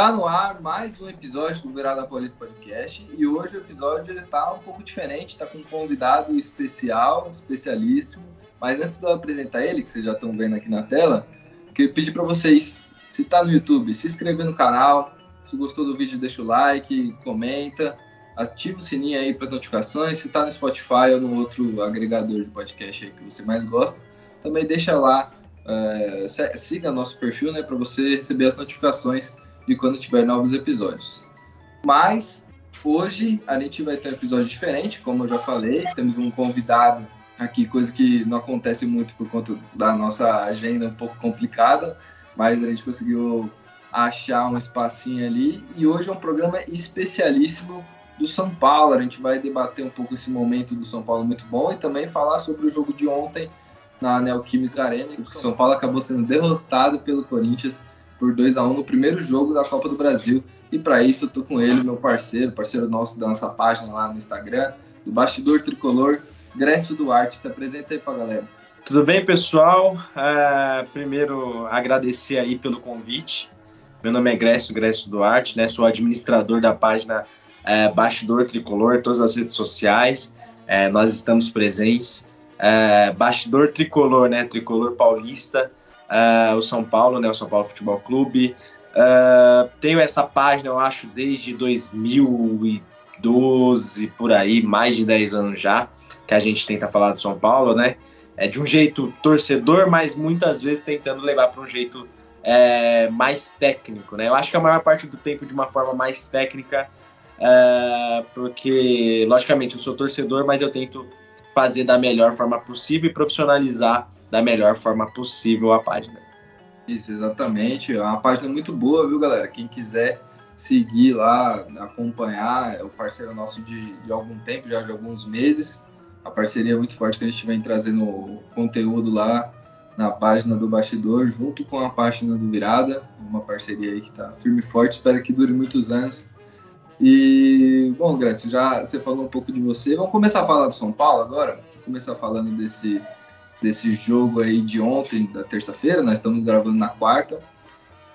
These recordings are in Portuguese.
Tá no ar mais um episódio do Virada Paulista Podcast e hoje o episódio ele tá um pouco diferente, tá com um convidado especial, especialíssimo. Mas antes de eu apresentar ele, que vocês já estão vendo aqui na tela, eu pedir para vocês, se tá no YouTube, se inscrever no canal, se gostou do vídeo, deixa o like, comenta, ativa o sininho aí para notificações. Se tá no Spotify ou no outro agregador de podcast aí que você mais gosta, também deixa lá, é, siga nosso perfil, né, para você receber as notificações de quando tiver novos episódios. Mas hoje a gente vai ter um episódio diferente, como eu já falei, temos um convidado aqui, coisa que não acontece muito por conta da nossa agenda um pouco complicada, mas a gente conseguiu achar um espacinho ali e hoje é um programa especialíssimo do São Paulo. A gente vai debater um pouco esse momento do São Paulo muito bom e também falar sobre o jogo de ontem na Neoquímica Arena. O São Paulo acabou sendo derrotado pelo Corinthians por 2 a 1 no primeiro jogo da Copa do Brasil. E para isso eu tô com ele, meu parceiro, parceiro nosso da nossa página lá no Instagram, do Bastidor Tricolor, Grécio Duarte. Se apresenta aí pra galera. Tudo bem, pessoal? Uh, primeiro, agradecer aí pelo convite. Meu nome é Grécio, Grécio Duarte, né? Sou administrador da página uh, Bastidor Tricolor, todas as redes sociais. Uh, nós estamos presentes. Bastidor Tricolor, né? Tricolor Paulista uh, o São Paulo, né, o São Paulo Futebol Clube. Uh, tenho essa página, eu acho, desde 2012, por aí, mais de 10 anos já, que a gente tenta falar do São Paulo, né? É de um jeito torcedor, mas muitas vezes tentando levar para um jeito é, mais técnico, né? Eu acho que a maior parte do tempo de uma forma mais técnica, é, porque, logicamente, eu sou torcedor, mas eu tento fazer da melhor forma possível e profissionalizar da melhor forma possível a página. Isso, exatamente. É uma página muito boa, viu, galera? Quem quiser seguir lá, acompanhar, é o parceiro nosso de, de algum tempo, já de alguns meses. A parceria é muito forte que a gente vem trazendo conteúdo lá na página do Bastidor, junto com a página do Virada. Uma parceria aí que está firme e forte, espero que dure muitos anos. E, bom, Grécia, já você falou um pouco de você. Vamos começar a falar do São Paulo agora? Vamos começar falando desse desse jogo aí de ontem, da terça-feira, nós estamos gravando na quarta,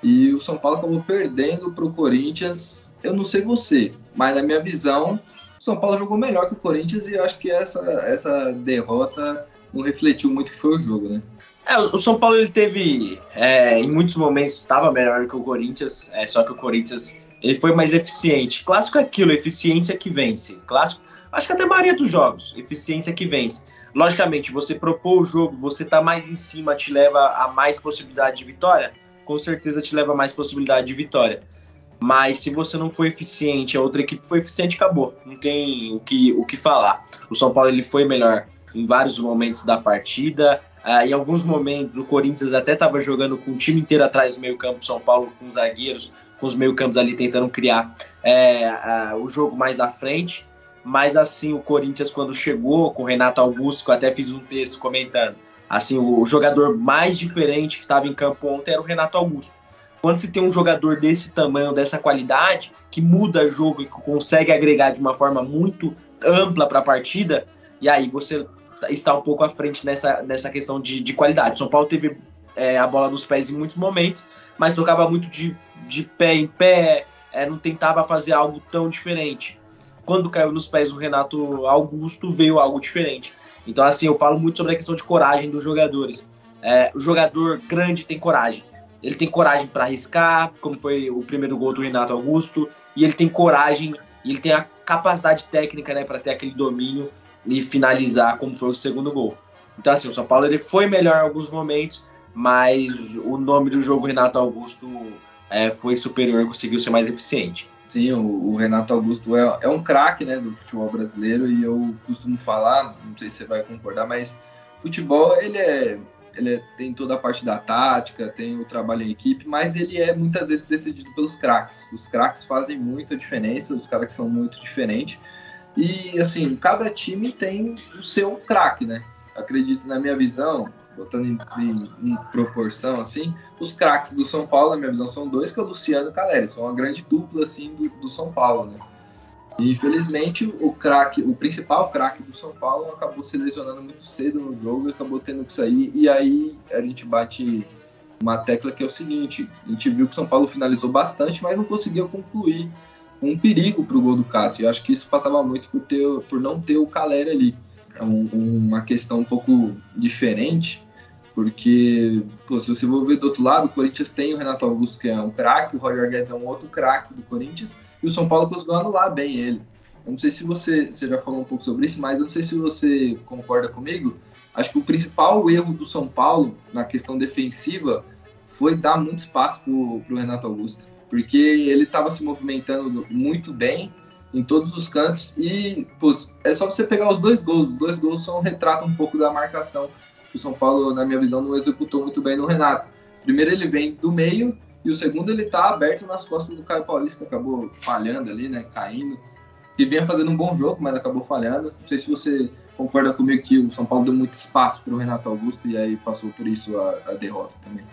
e o São Paulo acabou perdendo para o Corinthians. Eu não sei você, mas na minha visão, o São Paulo jogou melhor que o Corinthians e acho que essa, essa derrota não refletiu muito que foi o jogo, né? É, o São Paulo ele teve, é, em muitos momentos estava melhor que o Corinthians, é, só que o Corinthians ele foi mais eficiente. Clássico é aquilo, eficiência que vence. Clássico, acho que até a maioria dos jogos, eficiência que vence. Logicamente, você propor o jogo, você tá mais em cima, te leva a mais possibilidade de vitória? Com certeza te leva a mais possibilidade de vitória. Mas se você não for eficiente, a outra equipe foi eficiente, acabou. Não tem o que, o que falar. O São Paulo ele foi melhor em vários momentos da partida. Uh, em alguns momentos, o Corinthians até estava jogando com o time inteiro atrás do meio-campo, São Paulo com os zagueiros, com os meio-campos ali tentando criar é, uh, o jogo mais à frente mas assim, o Corinthians, quando chegou com o Renato Augusto, que eu até fiz um texto comentando, assim, o jogador mais diferente que estava em campo ontem era o Renato Augusto. Quando se tem um jogador desse tamanho, dessa qualidade, que muda jogo e consegue agregar de uma forma muito ampla para a partida, e aí você está um pouco à frente nessa, nessa questão de, de qualidade. São Paulo teve é, a bola nos pés em muitos momentos, mas tocava muito de, de pé em pé, é, não tentava fazer algo tão diferente quando caiu nos pés do Renato Augusto, veio algo diferente. Então, assim, eu falo muito sobre a questão de coragem dos jogadores. É, o jogador grande tem coragem. Ele tem coragem para arriscar, como foi o primeiro gol do Renato Augusto, e ele tem coragem, e ele tem a capacidade técnica né, para ter aquele domínio e finalizar, como foi o segundo gol. Então, assim, o São Paulo ele foi melhor em alguns momentos, mas o nome do jogo, Renato Augusto, é, foi superior, conseguiu ser mais eficiente. Sim, o, o Renato Augusto é, é um craque né, do futebol brasileiro e eu costumo falar, não sei se você vai concordar, mas futebol ele é, ele é, tem toda a parte da tática, tem o trabalho em equipe, mas ele é muitas vezes decidido pelos craques. Os craques fazem muita diferença, os caras que são muito diferentes. E assim, cada time tem o seu craque, né? Acredito na minha visão, botando em, em, em, proporção, assim, os craques do São Paulo, na minha visão, são dois, que é o Luciano e o Caleri, são uma grande dupla, assim, do, do São Paulo, né? E, infelizmente, o craque, o principal craque do São Paulo acabou se lesionando muito cedo no jogo, acabou tendo que sair, e aí a gente bate uma tecla que é o seguinte: a gente viu que o São Paulo finalizou bastante, mas não conseguia concluir um perigo para o gol do Cássio. Eu acho que isso passava muito por, ter, por não ter o Caleri ali. É um, uma questão um pouco diferente, porque pô, se você for ver do outro lado, o Corinthians tem o Renato Augusto, que é um craque, o Roger Guedes é um outro craque do Corinthians, e o São Paulo conseguiu anular bem ele. Eu não sei se você, você já falou um pouco sobre isso, mas eu não sei se você concorda comigo. Acho que o principal erro do São Paulo na questão defensiva foi dar muito espaço para o Renato Augusto, porque ele estava se movimentando muito bem em todos os cantos e pô, é só você pegar os dois gols. Os dois gols são um retrato um pouco da marcação que o São Paulo, na minha visão, não executou muito bem no Renato. Primeiro ele vem do meio e o segundo ele está aberto nas costas do Caio Paulista, que acabou falhando ali, né, caindo. Que vinha fazendo um bom jogo, mas acabou falhando. Não sei se você concorda comigo que o São Paulo deu muito espaço para o Renato Augusto e aí passou por isso a, a derrota também.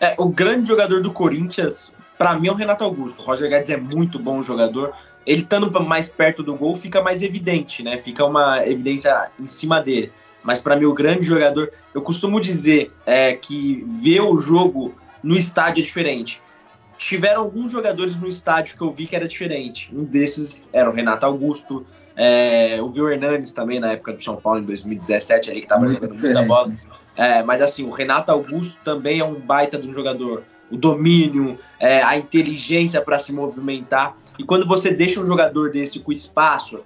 É, o grande jogador do Corinthians, para mim, é o Renato Augusto. O Roger Guedes é muito bom jogador. Ele estando mais perto do gol fica mais evidente, né? Fica uma evidência em cima dele. Mas para mim, o grande jogador, eu costumo dizer é, que ver o jogo no estádio é diferente. Tiveram alguns jogadores no estádio que eu vi que era diferente. Um desses era o Renato Augusto, é, eu vi o Hernandes também na época do São Paulo, em 2017, ali que estava jogando muita bola. É, mas assim, o Renato Augusto também é um baita de um jogador. O domínio, é, a inteligência para se movimentar. E quando você deixa um jogador desse com espaço,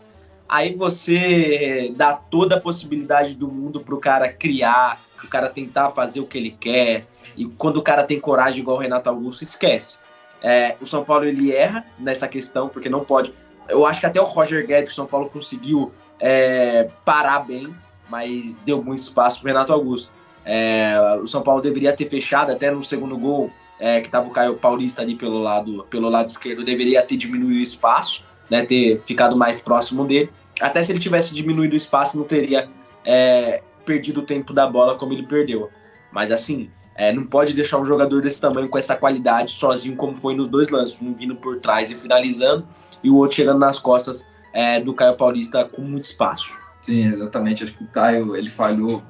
aí você dá toda a possibilidade do mundo para o cara criar, o cara tentar fazer o que ele quer. E quando o cara tem coragem igual o Renato Augusto, esquece. É, o São Paulo ele erra nessa questão, porque não pode. Eu acho que até o Roger Guedes, São Paulo conseguiu é, parar bem, mas deu muito espaço para o Renato Augusto. É, o São Paulo deveria ter fechado até no segundo gol, é, que estava o Caio Paulista ali pelo lado, pelo lado esquerdo, deveria ter diminuído o espaço, né, ter ficado mais próximo dele. Até se ele tivesse diminuído o espaço, não teria é, perdido o tempo da bola como ele perdeu. Mas assim, é, não pode deixar um jogador desse tamanho, com essa qualidade, sozinho, como foi nos dois lances, um vindo por trás e finalizando, e o outro chegando nas costas é, do Caio Paulista com muito espaço. Sim, exatamente. Acho que o Caio ele falhou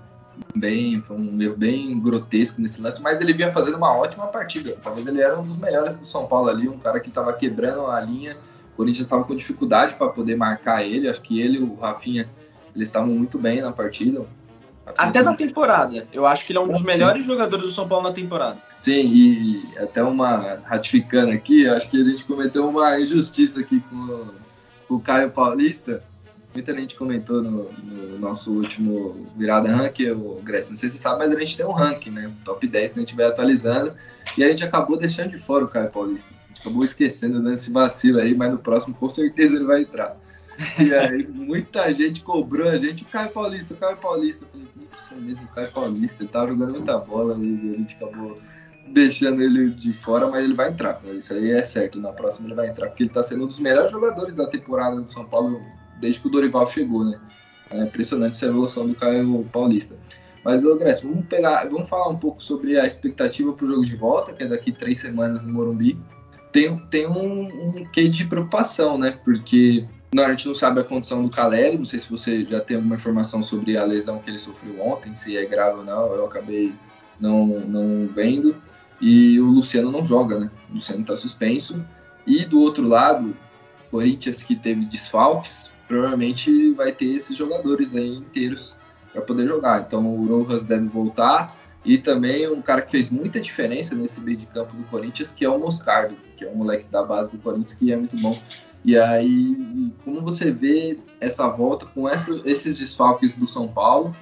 bem, foi um erro bem grotesco nesse lance, mas ele vinha fazendo uma ótima partida. Talvez ele era um dos melhores do São Paulo ali, um cara que estava quebrando a linha. O Corinthians estava com dificuldade para poder marcar ele. Acho que ele e o Rafinha eles estavam muito bem na partida. Até na temporada. Eu acho que ele é um dos melhores jogadores do São Paulo na temporada. Sim, e até uma ratificando aqui, acho que a gente cometeu uma injustiça aqui com, com o Caio Paulista Muita gente comentou no, no, nosso último virada ranking, o Grécia, não sei se você sabe, mas a gente tem um ranking, né? Top 10 que a gente vai atualizando. E a gente acabou deixando de fora o Caio Paulista. Acabou esquecendo, dando esse vacilo aí, mas no próximo com certeza ele vai entrar. E aí muita gente cobrou a gente, o Caio Paulista, o Caio Paulista. Eu falei, é mesmo, o Caio Paulista, ele tava jogando muita bola e a gente acabou deixando ele de fora, mas ele vai entrar. Isso aí é certo, na próxima ele vai entrar, porque ele tá sendo um dos melhores jogadores da temporada do São Paulo desde que o Dorival chegou, né? É impressionante essa evolução do Caio Paulista. Mas, ô Grécia, vamos pegar, vamos falar um pouco sobre a expectativa para o jogo de volta, que é daqui três semanas no Morumbi. Tem, tem um, um quê de preocupação, né? Porque não, a gente não sabe a condição do Caleri, não sei se você já tem alguma informação sobre a lesão que ele sofreu ontem, se é grave ou não, eu acabei não, não vendo. E o Luciano não joga, né? O Luciano está suspenso. E do outro lado, Corinthians que teve desfalques, provavelmente vai ter esses jogadores aí inteiros para poder jogar. Então o Rojas deve voltar e também um cara que fez muita diferença nesse meio de campo do Corinthians, que é o Moscardo, que é um moleque da base do Corinthians que é muito bom. E aí, como você vê essa volta com essa, esses desfalques do São Paulo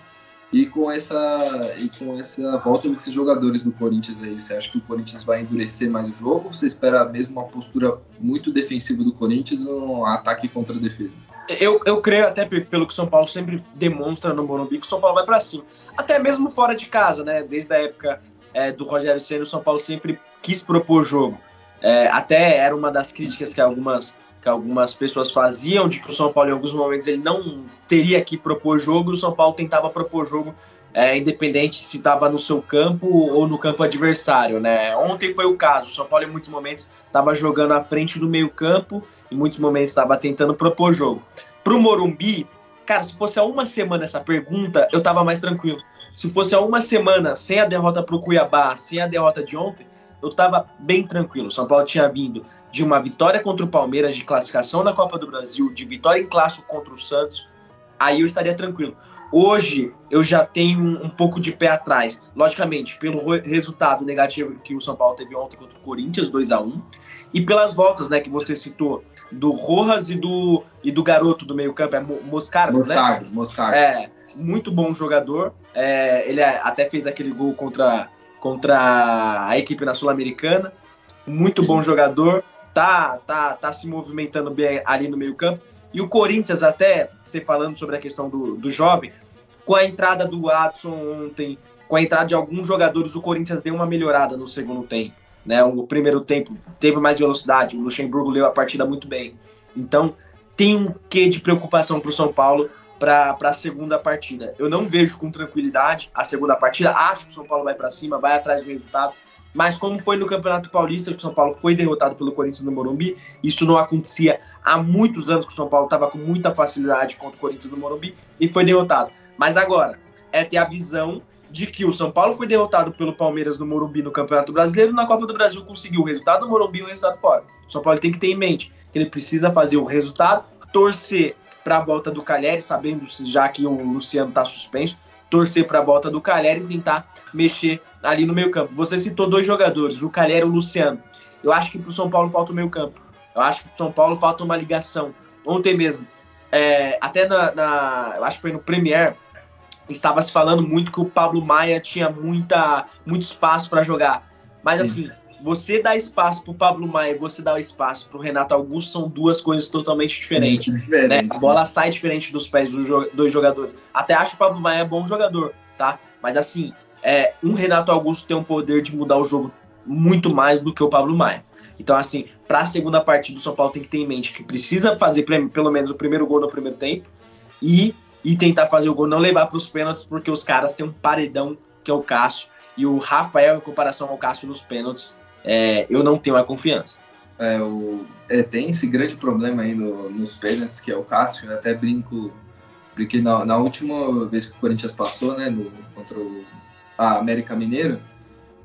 e com essa e com essa volta desses jogadores do Corinthians aí, você acha que o Corinthians vai endurecer mais o jogo? Ou você espera mesmo uma postura muito defensiva do Corinthians ou um ataque contra a defesa? Eu, eu creio até pelo que o São Paulo sempre demonstra no Morumbi que o São Paulo vai para cima. Até mesmo fora de casa, né? Desde a época é, do Rogério Senna, o São Paulo sempre quis propor jogo. É, até era uma das críticas que algumas, que algumas pessoas faziam de que o São Paulo, em alguns momentos, ele não teria que propor jogo o São Paulo tentava propor jogo é, independente se estava no seu campo ou no campo adversário, né? Ontem foi o caso. O São Paulo, em muitos momentos, estava jogando à frente do meio-campo, em muitos momentos estava tentando propor jogo. Para o Morumbi, cara, se fosse há uma semana essa pergunta, eu estava mais tranquilo. se fosse há uma semana sem a derrota para o Cuiabá, sem a derrota de ontem, eu estava bem tranquilo. O São Paulo tinha vindo de uma vitória contra o Palmeiras de classificação na Copa do Brasil, de vitória em clássico contra o Santos, aí eu estaria tranquilo. Hoje eu já tenho um, pouco de pé atrás, logicamente, pelo resultado negativo que o São Paulo teve ontem contra o Corinthians, 2 a 1 e pelas voltas né, que você citou do Rojas e do, e do garoto do meio-campo, é Moscardo, Moscardo, né? Moscardo. É, muito bom jogador. É, ele até fez aquele gol contra, contra a equipe na Sul-Americana. Muito bom jogador. Tá, tá, tá se movimentando bem ali no meio-campo. E o Corinthians, até você falando sobre a questão do, do jovem, com a entrada do Watson ontem, com a entrada de alguns jogadores, o Corinthians deu uma melhorada no segundo tempo. Né? O primeiro tempo teve mais velocidade, o Luxemburgo leu a partida muito bem. Então, tem um quê de preocupação para o São Paulo para a segunda partida. Eu não vejo com tranquilidade a segunda partida. Acho que o São Paulo vai para cima, vai atrás do resultado. Mas como foi no Campeonato Paulista, que o São Paulo foi derrotado pelo Corinthians no Morumbi, isso não acontecia há muitos anos que o São Paulo estava com muita facilidade contra o Corinthians no Morumbi e foi derrotado. Mas agora é ter a visão de que o São Paulo foi derrotado pelo Palmeiras no Morumbi no Campeonato Brasileiro, na Copa do Brasil conseguiu o resultado no Morumbi e o resultado fora. O São Paulo tem que ter em mente que ele precisa fazer o resultado, torcer para a volta do Calheri, sabendo já que o Luciano está suspenso, torcer para a volta do Calheri e tentar mexer ali no meio campo. Você citou dois jogadores, o Calheri e o Luciano. Eu acho que para o São Paulo falta o meio campo. Eu acho que para o São Paulo falta uma ligação. Ontem mesmo, é, até na, na, eu acho que foi no Premier, estava se falando muito que o Pablo Maia tinha muita, muito espaço para jogar. Mas assim, você dá espaço para o Pablo Maia e você dá espaço para o Renato Augusto são duas coisas totalmente diferentes. Diferente. Né? A bola sai diferente dos pés dos dois jogadores. Até acho que o Pablo Maia é bom jogador, tá? Mas assim, é, um Renato Augusto tem um poder de mudar o jogo muito mais do que o Pablo Maia. Então, assim, para a segunda partida, o São Paulo tem que ter em mente que precisa fazer pelo menos o primeiro gol no primeiro tempo e, e tentar fazer o gol, não levar para os pênaltis, porque os caras têm um paredão que é o Cássio. E o Rafael, em comparação ao Cássio nos pênaltis, é, eu não tenho a confiança. É, o, é, tem esse grande problema aí no, nos pênaltis, que é o Cássio. Eu até brinco, porque na, na última vez que o Corinthians passou, né, no, contra o a América Mineiro,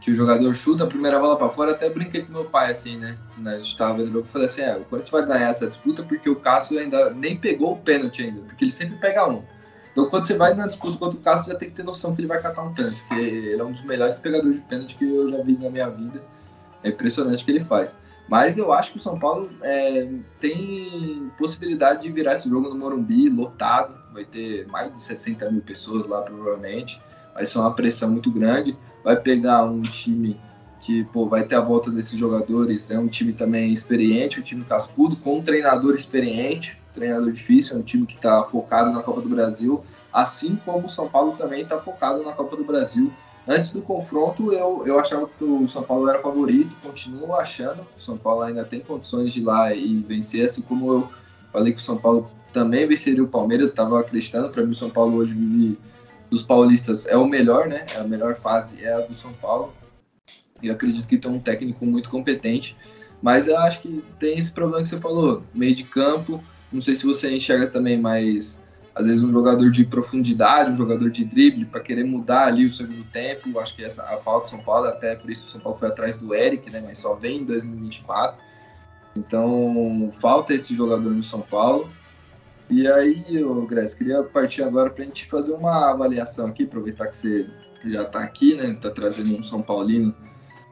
que o jogador chuta a primeira bola para fora, até brinquei com meu pai, assim, né? A gente tava vendo o jogo e falei assim: é, o Corinthians vai ganhar essa disputa porque o Cássio ainda nem pegou o pênalti ainda, porque ele sempre pega um. Então, quando você vai na disputa contra o Cássio, já tem que ter noção que ele vai catar um pênalti, porque ele é um dos melhores pegadores de pênalti que eu já vi na minha vida. É impressionante o que ele faz. Mas eu acho que o São Paulo é, tem possibilidade de virar esse jogo no Morumbi, lotado. Vai ter mais de 60 mil pessoas lá, provavelmente. Vai ser uma pressão muito grande vai pegar um time que pô, vai ter a volta desses jogadores, é um time também experiente, um time cascudo, com um treinador experiente, treinador difícil, é um time que está focado na Copa do Brasil, assim como o São Paulo também está focado na Copa do Brasil. Antes do confronto, eu, eu achava que o São Paulo era favorito, continuo achando o São Paulo ainda tem condições de ir lá e vencer, assim como eu falei que o São Paulo também venceria o Palmeiras, estava acreditando, para mim o São Paulo hoje vive dos paulistas é o melhor, né? É a melhor fase é a do São Paulo. E acredito que tem um técnico muito competente. Mas eu acho que tem esse problema que você falou, meio de campo. Não sei se você enxerga também mais, às vezes, um jogador de profundidade, um jogador de drible, para querer mudar ali o segundo tempo. Eu acho que essa a falta do São Paulo, até por isso o São Paulo foi atrás do Eric, né? Mas só vem em 2024. Então, falta esse jogador no São Paulo. E aí, Grécia, queria partir agora para a gente fazer uma avaliação aqui, aproveitar que você já está aqui, né? Está trazendo um São Paulino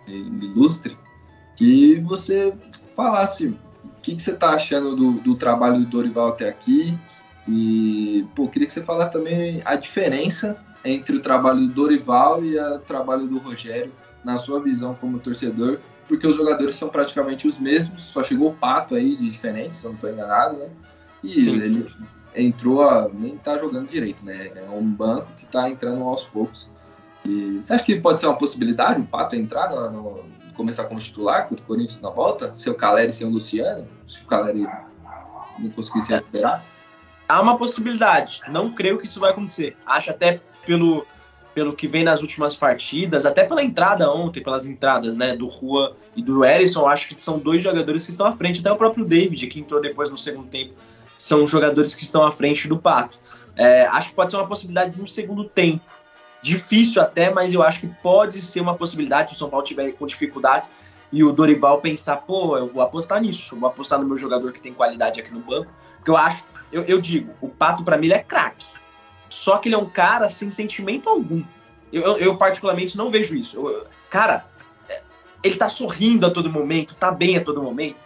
ilustre, que você falasse o que, que você está achando do, do, trabalho do Dorival até aqui. E, pô, queria que você falasse também a diferença entre o trabalho do Dorival e o trabalho do Rogério, na sua visão como torcedor, porque os jogadores são praticamente os mesmos, só chegou o Pato aí de diferente, se eu não estou enganado, né? E Sim. ele entrou, a, nem tá jogando direito, né? É um banco que tá entrando aos poucos. E você acha que pode ser uma possibilidade o Pato entrar no, no começar como titular contra o Corinthians na volta? Ser o Caleri sem o Luciano? Se o Caleri não conseguir se recuperar? Há uma possibilidade. Não creio que isso vai acontecer. Acho até pelo, pelo que vem nas últimas partidas, até pela entrada ontem, pelas entradas né, do Rua e do Ellison, acho que são dois jogadores que estão à frente, até o próprio David, que entrou depois no segundo tempo são jogadores que estão à frente do Pato. É, acho que pode ser uma possibilidade no segundo tempo. Difícil até, mas eu acho que pode ser uma possibilidade se o São Paulo tiver com dificuldade e o Dorival pensar, pô, eu vou apostar nisso, vou apostar no meu jogador que tem qualidade aqui no banco, porque eu acho, eu, eu digo, o Pato para mim ele é craque, só que ele é um cara sem sentimento algum. Eu, eu, eu particularmente não vejo isso. Eu, cara, ele tá sorrindo a todo momento, tá bem a todo momento.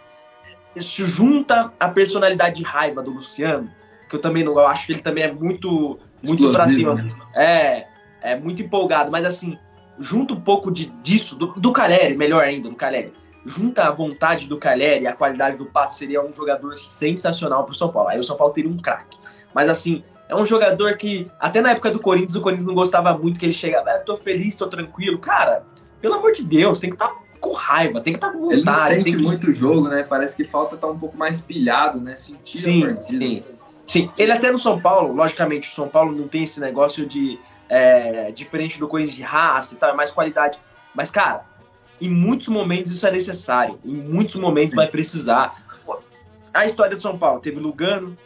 Se junta a personalidade de raiva do Luciano, que eu também não eu acho que ele também é muito muito pra cima. Né? É, é muito empolgado, mas assim, junta um pouco de, disso, do, do Caleri, melhor ainda, do Caleri. Junta a vontade do Caleri e a qualidade do Pato, seria um jogador sensacional pro São Paulo. Aí o São Paulo teria um craque. Mas assim, é um jogador que, até na época do Corinthians, o Corinthians não gostava muito, que ele chegava, ah, tô feliz, tô tranquilo. Cara, pelo amor de Deus, tem que estar tá com raiva, tem que estar tá com vontade. Ele sente que... muito jogo, né? Parece que falta estar tá um pouco mais pilhado, né? Sentir sim, sim. Sim, ele até no São Paulo, logicamente, o São Paulo não tem esse negócio de é, diferente do Corinthians de raça e tal, é mais qualidade. Mas, cara, em muitos momentos isso é necessário. Em muitos momentos vai precisar. A história do São Paulo teve Lugano,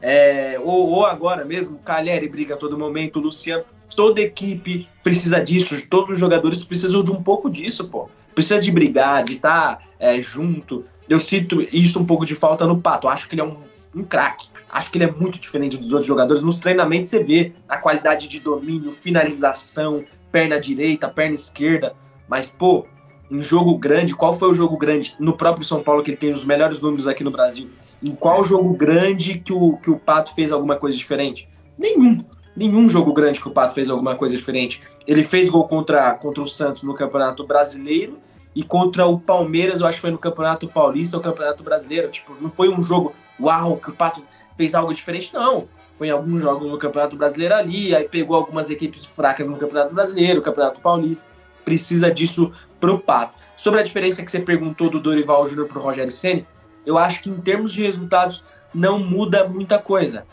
é, ou, ou, agora mesmo, Calheri briga a todo momento, Luciano. Toda equipe precisa disso, todos os jogadores precisam de um pouco disso, pô. Precisa de brigar, de estar tá, é, junto. Eu sinto isso um pouco de falta no Pato. Acho que ele é um, um craque. Acho que ele é muito diferente dos outros jogadores. Nos treinamentos você vê a qualidade de domínio, finalização, perna direita, perna esquerda. Mas, pô, em jogo grande, qual foi o jogo grande no próprio São Paulo, que ele tem os melhores números aqui no Brasil? Em qual jogo grande que o, que o Pato fez alguma coisa diferente? Nenhum. Nenhum jogo grande que o Pato fez alguma coisa diferente. Ele fez gol contra, contra o Santos no Campeonato Brasileiro e contra o Palmeiras, eu acho que foi no Campeonato Paulista ou Campeonato Brasileiro. Tipo, não foi um jogo, uau, que o Pato fez algo diferente, não. Foi em alguns jogos no Campeonato Brasileiro ali, aí pegou algumas equipes fracas no Campeonato Brasileiro, Campeonato Paulista. Precisa disso pro Pato. Sobre a diferença que você perguntou do Dorival Júnior pro Rogério Ceni, eu acho que em termos de resultados não muda muita coisa.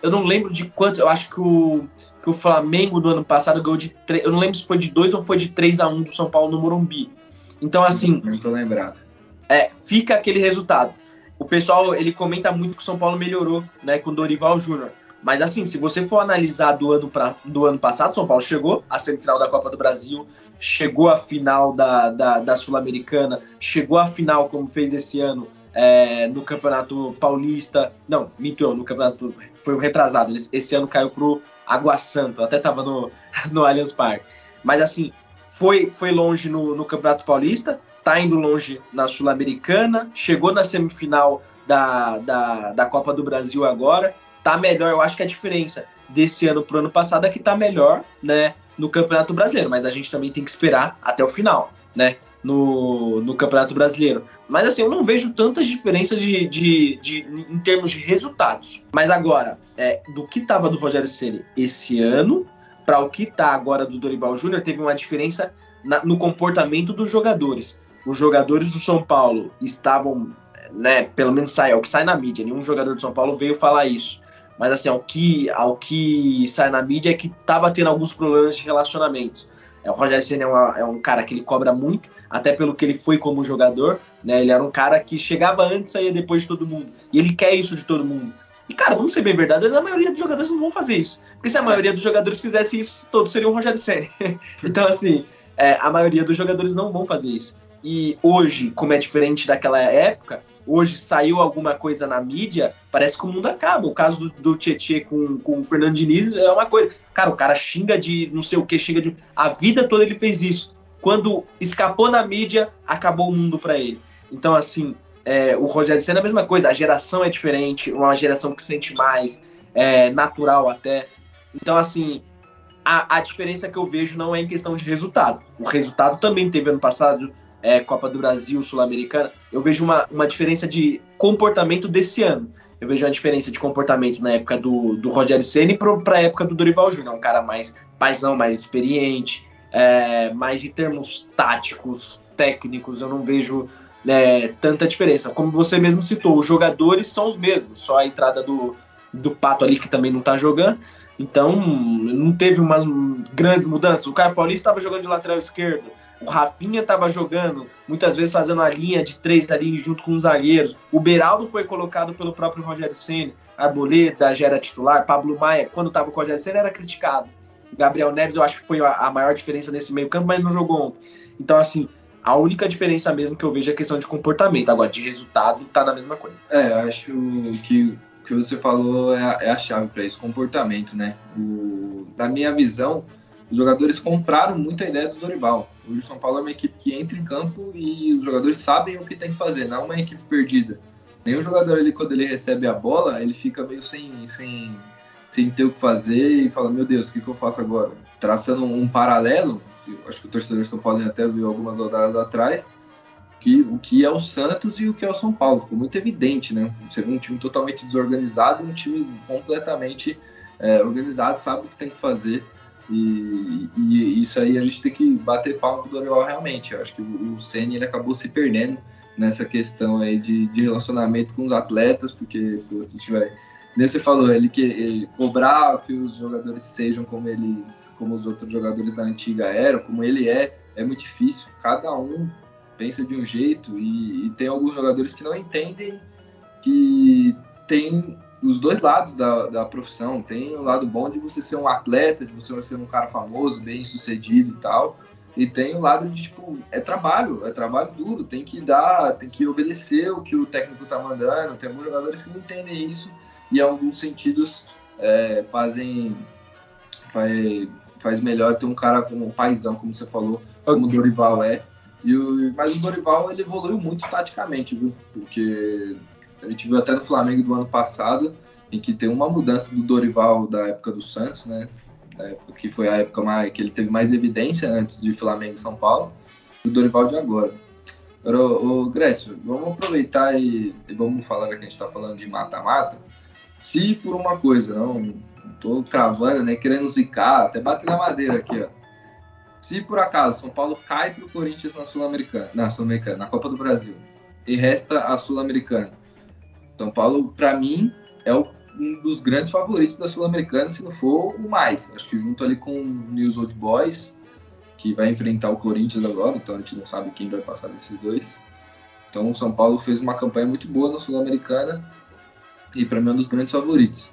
Eu não lembro de quanto, eu acho que o, que o Flamengo do ano passado ganhou de 3, eu não lembro se foi de 2 ou foi de 3 a 1 do São Paulo no Morumbi. Então assim, não tô lembrado. É, fica aquele resultado o pessoal ele comenta muito que o São Paulo melhorou, né, com o Dorival Júnior. Mas assim, se você for analisar do ano, pra, do ano passado, São Paulo chegou à semifinal da Copa do Brasil, chegou à final da, da, da Sul-Americana, chegou à final, como fez esse ano, é, no Campeonato Paulista. Não, minto no Campeonato. Foi o retrasado. Esse ano caiu pro Água Santa, até tava no, no Allianz Parque. Mas assim, foi, foi longe no, no Campeonato Paulista, tá indo longe na Sul-Americana, chegou na semifinal da, da, da Copa do Brasil agora, tá melhor. Eu acho que a diferença desse ano pro ano passado é que tá melhor, né, no Campeonato Brasileiro, mas a gente também tem que esperar até o final, né, no, no Campeonato Brasileiro. Mas assim, eu não vejo tantas diferenças de, de, de, em termos de resultados. Mas agora, é, do que tava do Rogério Ceni esse ano para o que tá agora do Dorival Júnior, teve uma diferença na, no comportamento dos jogadores os jogadores do São Paulo estavam, né, pelo menos sai, é o que sai na mídia, nenhum jogador do São Paulo veio falar isso. Mas assim, ao que, ao que sai na mídia é que tava tendo alguns problemas de relacionamentos. É, o Rogério Senna é, uma, é, um cara que ele cobra muito, até pelo que ele foi como jogador, né? Ele era um cara que chegava antes e saía depois de todo mundo. E ele quer isso de todo mundo. E, cara, vamos ser bem verdadeiros, a maioria dos jogadores não vão fazer isso. Porque se a maioria dos jogadores fizesse isso, todos seriam o Rogério Senna. então, assim, é, a maioria dos jogadores não vão fazer isso. E hoje, como é diferente daquela época, hoje saiu alguma coisa na mídia, parece que o mundo acaba. O caso do, do com, com o Fernando Diniz é uma coisa. Cara, o cara xinga de não sei o que, xinga de. A vida toda ele fez isso. Quando escapou na mídia, acabou o mundo para ele. Então, assim, é, o Rogério Senna é a mesma coisa. A geração é diferente, uma geração que sente mais, é, natural até. Então, assim, a, a diferença que eu vejo não é em questão de resultado. O resultado também teve ano passado é, Copa do Brasil, Sul-Americana, eu vejo uma, uma diferença de comportamento desse ano. Eu vejo uma diferença de comportamento na época do, do Rogério Ceni para a época do Dorival Júnior, um cara mais paisão, mais experiente, é, mais em termos táticos, técnicos, eu não vejo né, tanta diferença. Como você mesmo citou, os jogadores são os mesmos, só a entrada do, do Pato ali que também não está jogando. Então, não teve umas grandes mudanças. O Caio Paulista estava jogando de lateral esquerdo, o Rafinha estava jogando, muitas vezes fazendo a linha de três ali junto com os zagueiros. O Beraldo foi colocado pelo próprio Rogério Senna. Arboleda já era titular. Pablo Maia, quando estava com o Rogério Senna, era criticado. Gabriel Neves, eu acho que foi a, maior diferença nesse meio campo, mas não jogou ontem. Então, assim, a única diferença mesmo que eu vejo é a questão de comportamento. Agora, de resultado, tá na mesma coisa. É, eu acho que o que você falou é a, é a chave para isso, comportamento, né? O, na minha visão, os jogadores compraram muito a ideia do Dorival. Hoje o São Paulo é uma equipe que entra em campo e os jogadores sabem o que tem que fazer, não é uma equipe perdida. Nenhum jogador ali, quando ele recebe a bola, ele fica meio sem, sem, sem ter o que fazer e fala, meu Deus, o que, que eu faço agora? Traçando um paralelo, acho que o torcedor de São Paulo até viu algumas rodadas atrás, que o que é o Santos e o que é o São Paulo. Ficou muito evidente, né? Um time totalmente desorganizado um time completamente é, organizado, sabe o que tem que fazer. E, e, isso aí a gente tem que bater palma pro Dorival realmente. Eu acho que o, Senna acabou se perdendo nessa questão aí de, de relacionamento com os atletas, porque pô, a gente vai. Nem você falou, ele que ele cobrar que os jogadores sejam como eles, como os outros jogadores da antiga eram, como ele é, é muito difícil. Cada um pensa de um jeito e, e tem alguns jogadores que não entendem que tem os dois lados da, da profissão. Tem o lado bom de você ser um atleta, de você ser um cara famoso, bem sucedido e tal. E tem o lado de, tipo, é trabalho, é trabalho duro, tem que dar, tem que obedecer o que o técnico tá mandando. Tem alguns jogadores que não entendem isso e, em alguns sentidos, é, fazem. Faz, faz melhor ter um cara como um paizão, como você falou, como o Dorival é. E o, mas o Dorival ele evoluiu muito taticamente, viu? Porque a gente viu até no Flamengo do ano passado, em que tem uma mudança do Dorival da época do Santos, né? que foi a época mais, que ele teve mais evidência antes de Flamengo e São Paulo, do Dorival de agora. Agora, ô, Grécio, vamos aproveitar e, e vamos falar que a gente está falando de mata-mata. Se por uma coisa, não, não tô cravando, né, querendo zicar, até bater na madeira aqui, ó. Se por acaso São Paulo cai para o Corinthians na Sul-Americana, na Sul-Americana, na Copa do Brasil, e resta a Sul-Americana, São Paulo, para mim, é um dos grandes favoritos da Sul-Americana, se não for o mais. Acho que junto ali com o News Old Boys, que vai enfrentar o Corinthians agora, então a gente não sabe quem vai passar desses dois. Então o São Paulo fez uma campanha muito boa na Sul-Americana e para mim é um dos grandes favoritos.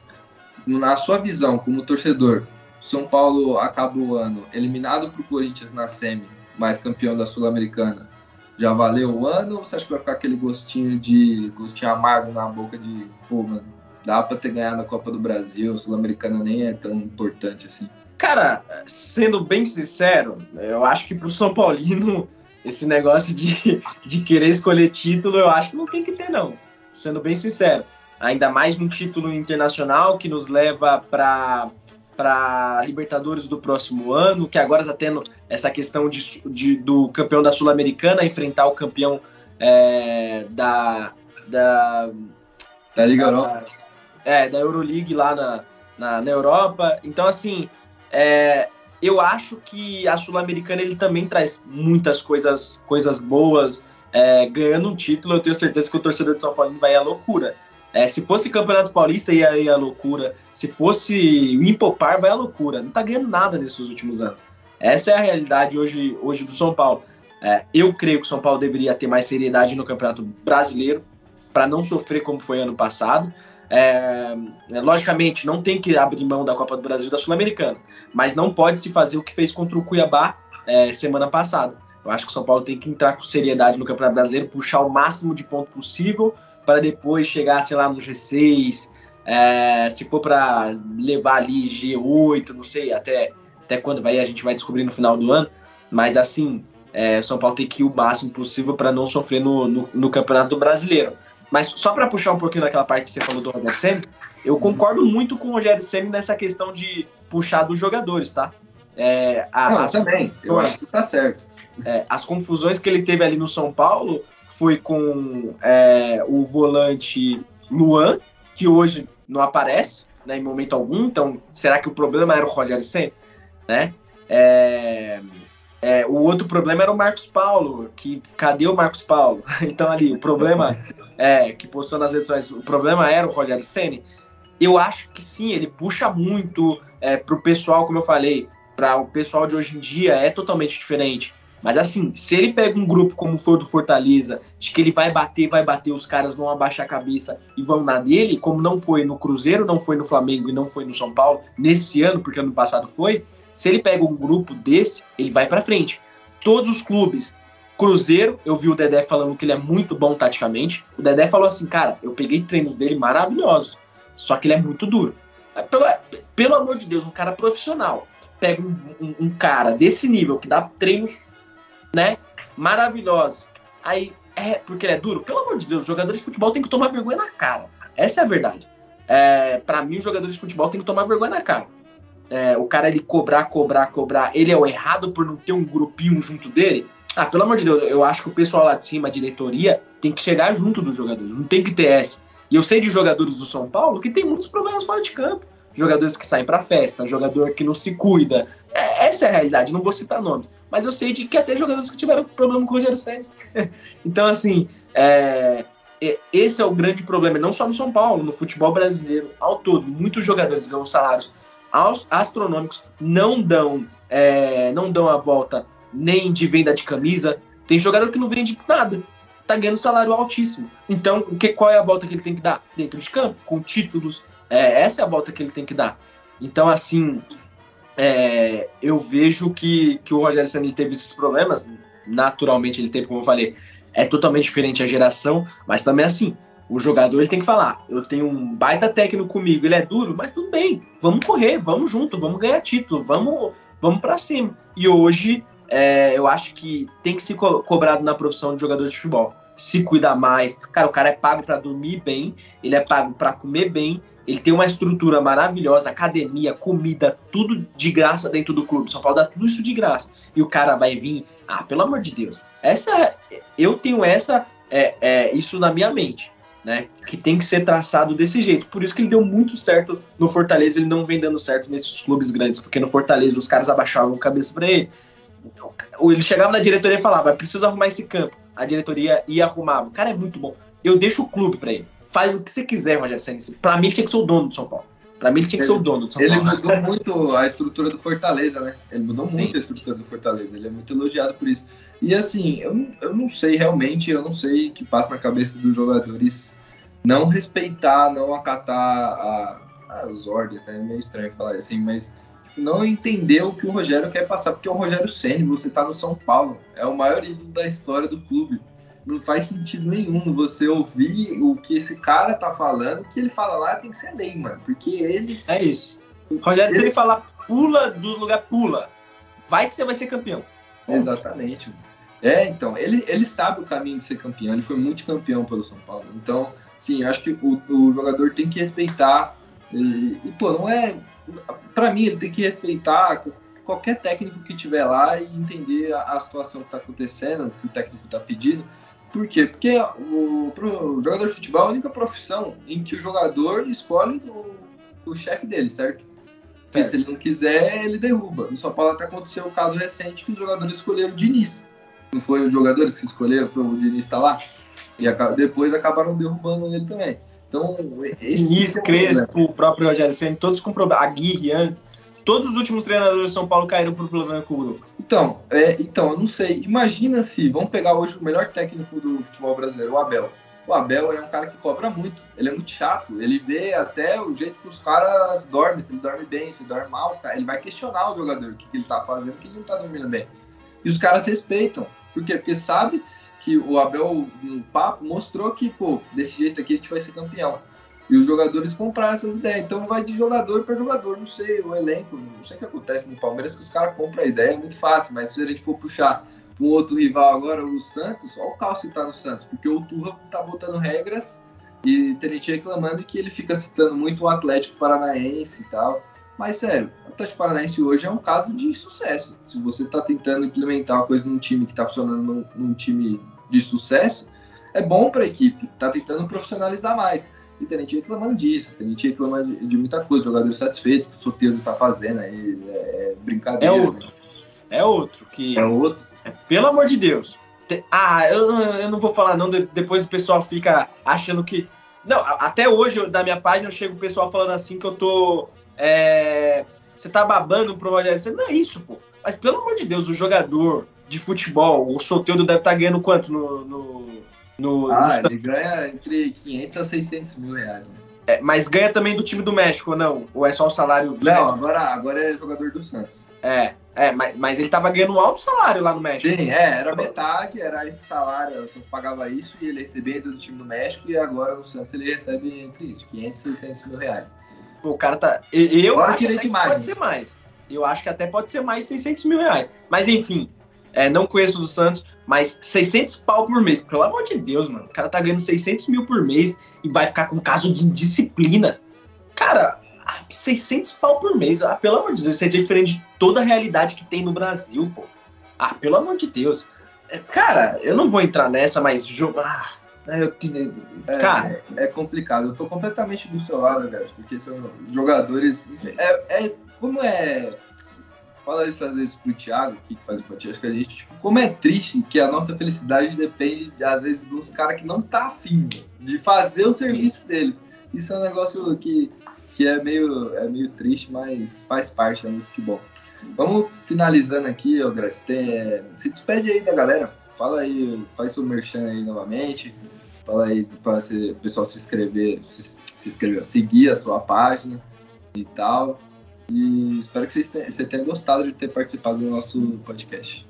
Na sua visão, como torcedor, São Paulo acaba o ano eliminado para o Corinthians na semi, mas campeão da Sul-Americana. Já valeu o ano ou você acha que vai ficar aquele gostinho de gostinho amargo na boca de, pô, mano, dá para ter ganhado a Copa do Brasil, Sul-Americana nem é tão importante assim. Cara, sendo bem sincero, eu acho que pro São Paulino esse negócio de, de querer escolher título, eu acho que não tem que ter não. Sendo bem sincero, ainda mais um título internacional que nos leva para para Libertadores do próximo ano, que agora está tendo essa questão de, de do campeão da Sul-Americana enfrentar o campeão é, da, da da Liga Europa é, da Euroleague lá na, na, na Europa. Então, assim, é, eu acho que a Sul-Americana ele também traz muitas coisas, coisas boas. É, ganhando um título, eu tenho certeza que o torcedor de São Paulo vai à loucura. É, se fosse Campeonato Paulista, ia, ia à loucura. Se fosse o Impopar, vai à loucura. Não tá ganhando nada nesses últimos anos. Essa é a realidade hoje, hoje do São Paulo. É, eu creio que o São Paulo deveria ter mais seriedade no Campeonato Brasileiro, para não sofrer como foi ano passado. É, é, logicamente, não tem que abrir mão da Copa do Brasil da Sul-Americana, mas não pode se fazer o que fez contra o Cuiabá é, semana passada. Eu acho que o São Paulo tem que entrar com seriedade no Campeonato Brasileiro, puxar o máximo de ponto possível para depois chegar, sei lá, no G6, é, se for para levar ali G8, não sei até, até quando vai, a gente vai descobrir no final do ano, mas assim, é, São Paulo tem que ir o máximo possível para não sofrer no, no, no Campeonato Brasileiro. Mas só para puxar um pouquinho daquela parte que você falou do Rogério Senna, eu concordo muito com o Rogério Senna nessa questão de puxar dos jogadores, tá? É, a, Não, as, também, eu acho que tá certo. É, as confusões que ele teve ali no São Paulo foi com é, o volante Luan, que hoje não aparece né, em momento algum, então será que o problema era o Rogério Senna? Né? É, é, o outro problema era o Marcos Paulo, que cadê o Marcos Paulo? Então ali, o problema é que postou nas redes sociais, o problema era o Rogério Stene. Eu acho que sim, ele puxa muito é, pro pessoal, como eu falei, para o pessoal de hoje em dia é totalmente diferente. Mas assim, se ele pega um grupo como foi o do Fortaleza, de que ele vai bater, vai bater, os caras vão abaixar a cabeça e vão na dele, como não foi no Cruzeiro, não foi no Flamengo e não foi no São Paulo nesse ano, porque ano passado foi, se ele pega um grupo desse, ele vai para frente. Todos os clubes Cruzeiro, eu vi o Dedé falando que ele é muito bom taticamente. O Dedé falou assim, cara, eu peguei treinos dele maravilhosos, só que ele é muito duro. É, pelo, pelo amor de Deus, um cara profissional pega um, um, um cara desse nível que dá treinos, né, maravilhosos. Aí, é porque ele é duro? Pelo amor de Deus, os jogadores de futebol têm que tomar vergonha na cara. Essa é a verdade. É, para mim, os jogadores de futebol têm que tomar vergonha na cara. É, o cara ele cobrar, cobrar, cobrar, ele é o errado por não ter um grupinho junto dele. Ah, pelo amor de Deus, eu acho que o pessoal lá de cima, a diretoria, tem que chegar junto dos jogadores, não tem que ter essa. E eu sei de jogadores do São Paulo que tem muitos problemas fora de campo. Jogadores que saem para festa, jogador que não se cuida. É, essa é a realidade, não vou citar nomes. Mas eu sei de que até jogadores que tiveram problema com o Rogério Senna. então, assim, é, esse é o grande problema, não só no São Paulo, no futebol brasileiro ao todo. Muitos jogadores ganham salários astronômicos, não dão, é, não dão a volta nem de venda de camisa. Tem jogador que não vende nada, tá ganhando salário altíssimo. Então, o que, qual é a volta que ele tem que dar? Dentro de campo, com títulos. É, essa é a volta que ele tem que dar. Então, assim, é, eu vejo que, que o Rogério Senna teve esses problemas. Naturalmente, ele teve, como eu falei, é totalmente diferente a geração, mas também assim, o jogador ele tem que falar: eu tenho um baita técnico comigo, ele é duro, mas tudo bem, vamos correr, vamos junto, vamos ganhar título, vamos, vamos para cima. E hoje é, eu acho que tem que ser co cobrado na profissão de jogador de futebol. Se cuidar mais. Cara, o cara é pago para dormir bem, ele é pago para comer bem, ele tem uma estrutura maravilhosa, academia, comida, tudo de graça dentro do clube. São Paulo dá tudo isso de graça. E o cara vai vir, ah, pelo amor de Deus. Essa, eu tenho essa, é, é, isso na minha mente. Né, que tem que ser traçado desse jeito. Por isso que ele deu muito certo no Fortaleza, ele não vem dando certo nesses clubes grandes, porque no Fortaleza os caras abaixavam a cabeça para ele ele chegava na diretoria e falava, preciso arrumar esse campo. A diretoria ia arrumar. O cara é muito bom. Eu deixo o clube para ele. Faz o que você quiser, Rogério Senna. Para mim, ele tinha que ser o dono do São Paulo. Para mim, ele tinha que ele, ser o dono do São ele Paulo. Ele mudou muito a estrutura do Fortaleza, né? Ele mudou muito Sim. a estrutura do Fortaleza. Ele é muito elogiado por isso. E assim, eu, eu não sei realmente, eu não sei o que passa na cabeça dos jogadores não respeitar, não acatar a, as ordens, né? É meio estranho falar assim, mas não entendeu o que o Rogério quer passar, porque o Rogério Senna, você tá no São Paulo, é o maior ídolo da história do clube. Não faz sentido nenhum você ouvir o que esse cara tá falando, o que ele fala lá tem que ser lei, mano, porque ele... É isso. Rogério, ele... se ele falar pula do lugar, pula, vai que você vai ser campeão. Exatamente. É, então, ele, ele sabe o caminho de ser campeão, ele foi multicampeão pelo São Paulo. Então, sim, acho que o, o jogador tem que respeitar. E, e pô, não é para mim, ele tem que respeitar qualquer técnico que tiver lá e entender a, a situação que está acontecendo, que o técnico está pedindo. Por quê? Porque o, o, jogador de futebol é a única profissão em que o jogador escolhe o, o chefe dele, certo? Porque se ele não quiser, ele derruba. No São Paulo até aconteceu o um caso recente que os jogadores escolheram o Diniz. Não foi os jogadores que escolheram para o Diniz estar tá lá? E depois acabaram derrubando ele também. Então, Diniz, é Crespo, o próprio Rogério Senna, todos com problema. Aguirre antes. Todos os últimos treinadores de São Paulo caíram por problema com o grupo. Então, é, então, eu não sei. Imagina se, vamos pegar hoje o melhor técnico do futebol brasileiro, o Abel. O Abel é um cara que cobra muito, ele é muito chato, ele vê até o jeito que os caras dormem, se ele dorme bem, se ele dorme mal, ele vai questionar o jogador, o que, que ele tá fazendo, o que ele não tá dormindo bem. E os caras respeitam. Por quê? Porque sabe que o Abel, no papo, mostrou que, pô, desse jeito aqui a gente vai ser campeão. E os jogadores compraram essas ideias. Então vai de jogador para jogador. Não sei, o elenco, não sei o que acontece no Palmeiras, que os caras compram a ideia, é muito fácil. Mas se a gente for puxar para um outro rival agora, o Santos, olha o caos que tá no Santos, porque o Turra tá botando regras e tem gente reclamando que ele fica citando muito o Atlético Paranaense e tal. Mas sério, o Atlético Paranaense hoje é um caso de sucesso. Se você está tentando implementar uma coisa num time que está funcionando num, num, time de sucesso, é bom para a equipe, está tentando profissionalizar mais. E tem gente reclamando disso, tem gente reclamando de, de muita coisa, jogador satisfeito que o Soteldo está fazendo aí, é, é brincadeira. É outro. Né? É outro que. É outro. É, pelo amor de Deus. Ah, eu, eu não vou falar não, depois o pessoal fica achando que. Não, até hoje, da minha página, eu chego o pessoal falando assim que eu tô. É... Você tá babando pro Rogério Senna. Não é isso, pô. Mas pelo amor de Deus, o jogador de futebol. O Soteldo deve estar tá ganhando quanto no. no, no ah, no... ele ganha entre 500 a 600 mil reais. Né? É, mas ganha também do time do México, ou não? Ou é só o salário? Não, agora, agora é jogador do Santos. É, é mas, mas ele tava ganhando um alto salário lá no México. Sim, é, era metade, era esse salário, o Santos pagava isso e ele recebia do time do México e agora no Santos ele recebe entre isso, 500 e 600 mil reais. Pô, o cara tá... Eu acho que pode ser mais. Eu acho que até pode ser mais 600 mil reais. Mas enfim, é, não conheço do Santos, mas 600 pau por mês. Pelo amor de Deus, mano. O cara tá ganhando 600 mil por mês e vai ficar com caso de indisciplina. Cara, 600 pau por mês. Ah, pelo amor de Deus, isso é diferente de toda a realidade que tem no Brasil, pô. Ah, pelo amor de Deus. É, cara, eu não vou entrar nessa, mas jogar. Ah, eu, é, cara, é, complicado. Eu tô completamente do seu lado, guys, porque são jogadores. É, é como é fala isso às vezes pro Thiago, que faz o podcast com a gente, tipo, como é triste que a nossa felicidade depende, às vezes, dos caras que não tá afim de fazer o serviço Sim. dele. Isso é um negócio que, que é, meio, é meio triste, mas faz parte né, do futebol. Vamos finalizando aqui, ó, Grace. é, se despede aí da galera. Fala aí, faz seu merchan aí novamente. Fala aí para o pessoal se inscrever, se, se inscrever, seguir a sua página e tal. E espero que você tenha gostado de ter participado do nosso podcast.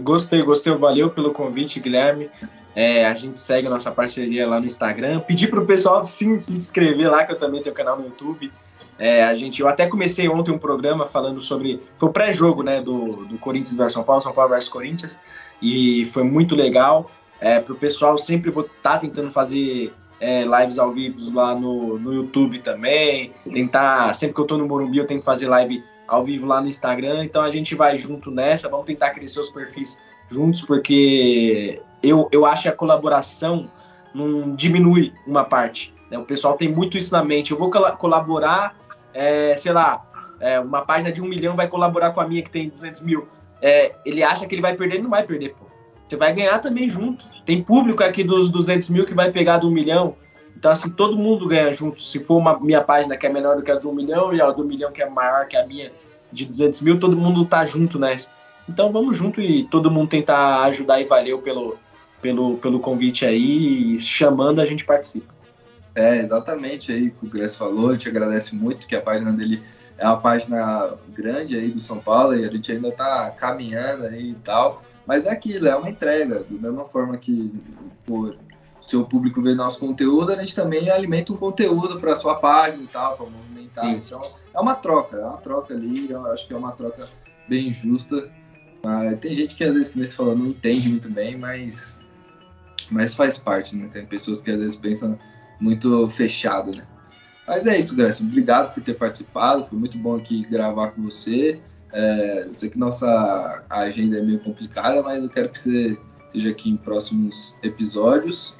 Gostei, gostei. Valeu pelo convite, Guilherme. É, a gente segue a nossa parceria lá no Instagram. Pedir para o pessoal sim se inscrever lá, que eu também tenho canal no YouTube. É, a gente, eu até comecei ontem um programa falando sobre. Foi o pré-jogo né, do, do Corinthians versus São Paulo, São Paulo versus Corinthians. E foi muito legal. É, para o pessoal, sempre vou estar tá tentando fazer é, lives ao vivo lá no, no YouTube também. Tentar, sempre que eu tô no Morumbi, eu tento fazer live ao vivo lá no Instagram. Então a gente vai junto nessa, vamos tentar crescer os perfis juntos, porque eu, eu acho que a colaboração não diminui uma parte. Né? O pessoal tem muito isso na mente. Eu vou colaborar, é, sei lá, é, uma página de um milhão vai colaborar com a minha que tem 200 mil. É, ele acha que ele vai perder, ele não vai perder, pô você vai ganhar também junto. Tem público aqui dos 200 mil que vai pegar do um milhão. Então, assim, todo mundo ganha junto. Se for uma minha página que é menor do que a do um milhão e a do um milhão que é maior que a minha de 200 mil, todo mundo tá junto nessa. Então, vamos junto e todo mundo tentar ajudar e valeu pelo, pelo, pelo convite aí. E chamando, a gente participa. É, exatamente aí que o Gress falou. Eu te agradece muito que a página dele é uma página grande aí do São Paulo e a gente ainda tá caminhando aí e tal. Mas é aquilo, é uma entrega. Da mesma forma que por seu público vê nosso conteúdo, a gente também alimenta um conteúdo para sua página e tal, para movimentar. Sim. Então, é uma troca, é uma troca ali, eu acho que é uma troca bem justa. Ah, tem gente que às vezes, que nem falou, não entende muito bem, mas, mas faz parte, né? Tem pessoas que às vezes pensam muito fechado, né? Mas é isso, Graça. Obrigado por ter participado. Foi muito bom aqui gravar com você. É, eu sei que nossa agenda é meio complicada, mas eu quero que você esteja aqui em próximos episódios.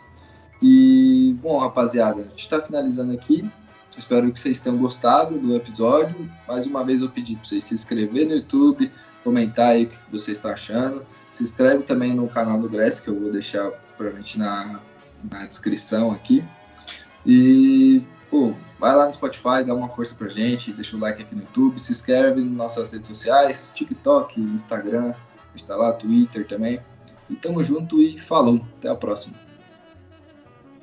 E, bom, rapaziada, a gente está finalizando aqui. Espero que vocês tenham gostado do episódio. Mais uma vez eu pedi para vocês se inscreverem no YouTube, comentar aí o que você está achando. Se inscreve também no canal do Gress, que eu vou deixar provavelmente na, na descrição aqui. E, pô, Vai lá no Spotify, dá uma força pra gente, deixa o like aqui no YouTube, se inscreve nas nossas redes sociais, TikTok, Instagram, está lá, Twitter também. E tamo junto e falou. Até a próxima.